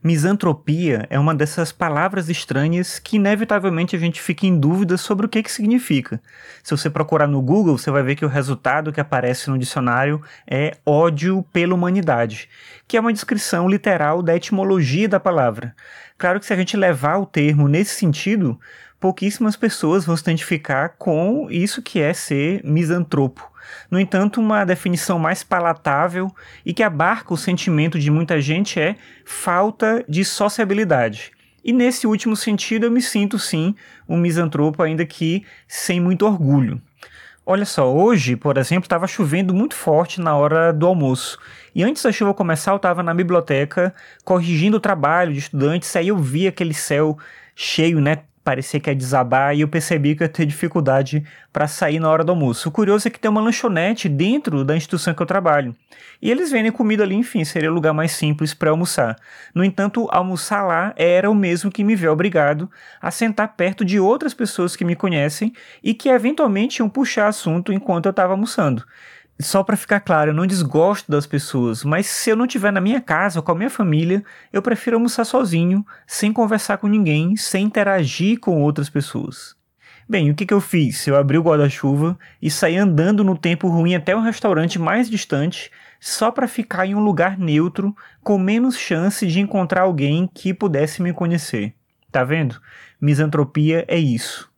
Misantropia é uma dessas palavras estranhas que inevitavelmente a gente fica em dúvida sobre o que, que significa. Se você procurar no Google, você vai ver que o resultado que aparece no dicionário é ódio pela humanidade, que é uma descrição literal da etimologia da palavra. Claro que se a gente levar o termo nesse sentido, pouquíssimas pessoas vão se identificar com isso que é ser misantropo. No entanto, uma definição mais palatável e que abarca o sentimento de muita gente é falta de sociabilidade. E nesse último sentido, eu me sinto sim um misantropo, ainda que sem muito orgulho. Olha só, hoje, por exemplo, estava chovendo muito forte na hora do almoço. E antes da chuva começar, eu estava na biblioteca corrigindo o trabalho de estudantes, aí eu vi aquele céu cheio, né, parecia que ia desabar e eu percebi que eu ia ter dificuldade para sair na hora do almoço. O curioso é que tem uma lanchonete dentro da instituição que eu trabalho. E eles vendem comida ali, enfim, seria o lugar mais simples para almoçar. No entanto, almoçar lá era o mesmo que me ver obrigado a sentar perto de outras pessoas que me conhecem e que eventualmente iam puxar assunto enquanto eu estava almoçando só para ficar claro, eu não desgosto das pessoas, mas se eu não estiver na minha casa ou com a minha família, eu prefiro almoçar sozinho, sem conversar com ninguém, sem interagir com outras pessoas. Bem, o que, que eu fiz? Eu abri o guarda-chuva e saí andando no tempo ruim até um restaurante mais distante, só para ficar em um lugar neutro, com menos chance de encontrar alguém que pudesse me conhecer. Tá vendo? Misantropia é isso.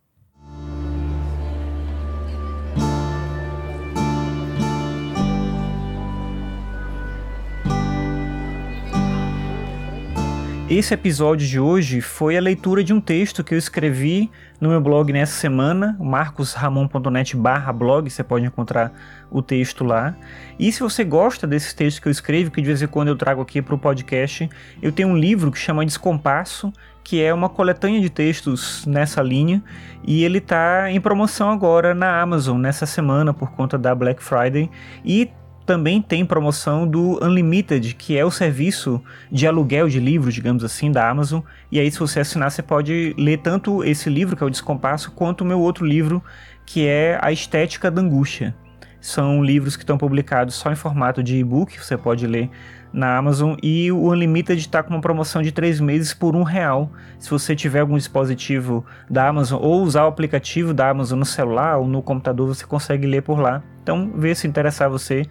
Esse episódio de hoje foi a leitura de um texto que eu escrevi no meu blog nessa semana, marcosramon.net blog, você pode encontrar o texto lá. E se você gosta desses textos que eu escrevo, que de vez em quando eu trago aqui para o podcast, eu tenho um livro que chama Descompasso, que é uma coletânea de textos nessa linha, e ele está em promoção agora na Amazon nessa semana por conta da Black Friday, e também tem promoção do Unlimited, que é o serviço de aluguel de livros, digamos assim, da Amazon. E aí, se você assinar, você pode ler tanto esse livro, que é o Descompasso, quanto o meu outro livro, que é A Estética da Angústia. São livros que estão publicados só em formato de e-book, você pode ler na Amazon. E o Unlimited está com uma promoção de três meses por um real. Se você tiver algum dispositivo da Amazon ou usar o aplicativo da Amazon no celular ou no computador, você consegue ler por lá. Então, vê se interessar você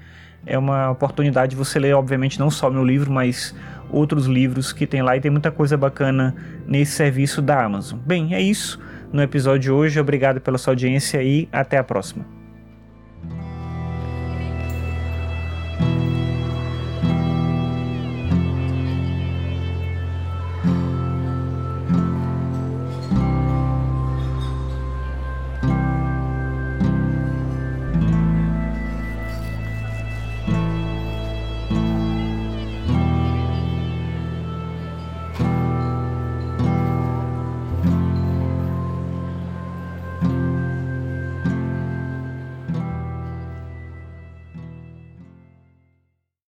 é uma oportunidade de você ler, obviamente, não só meu livro, mas outros livros que tem lá e tem muita coisa bacana nesse serviço da Amazon. Bem, é isso no episódio de hoje. Obrigado pela sua audiência e até a próxima.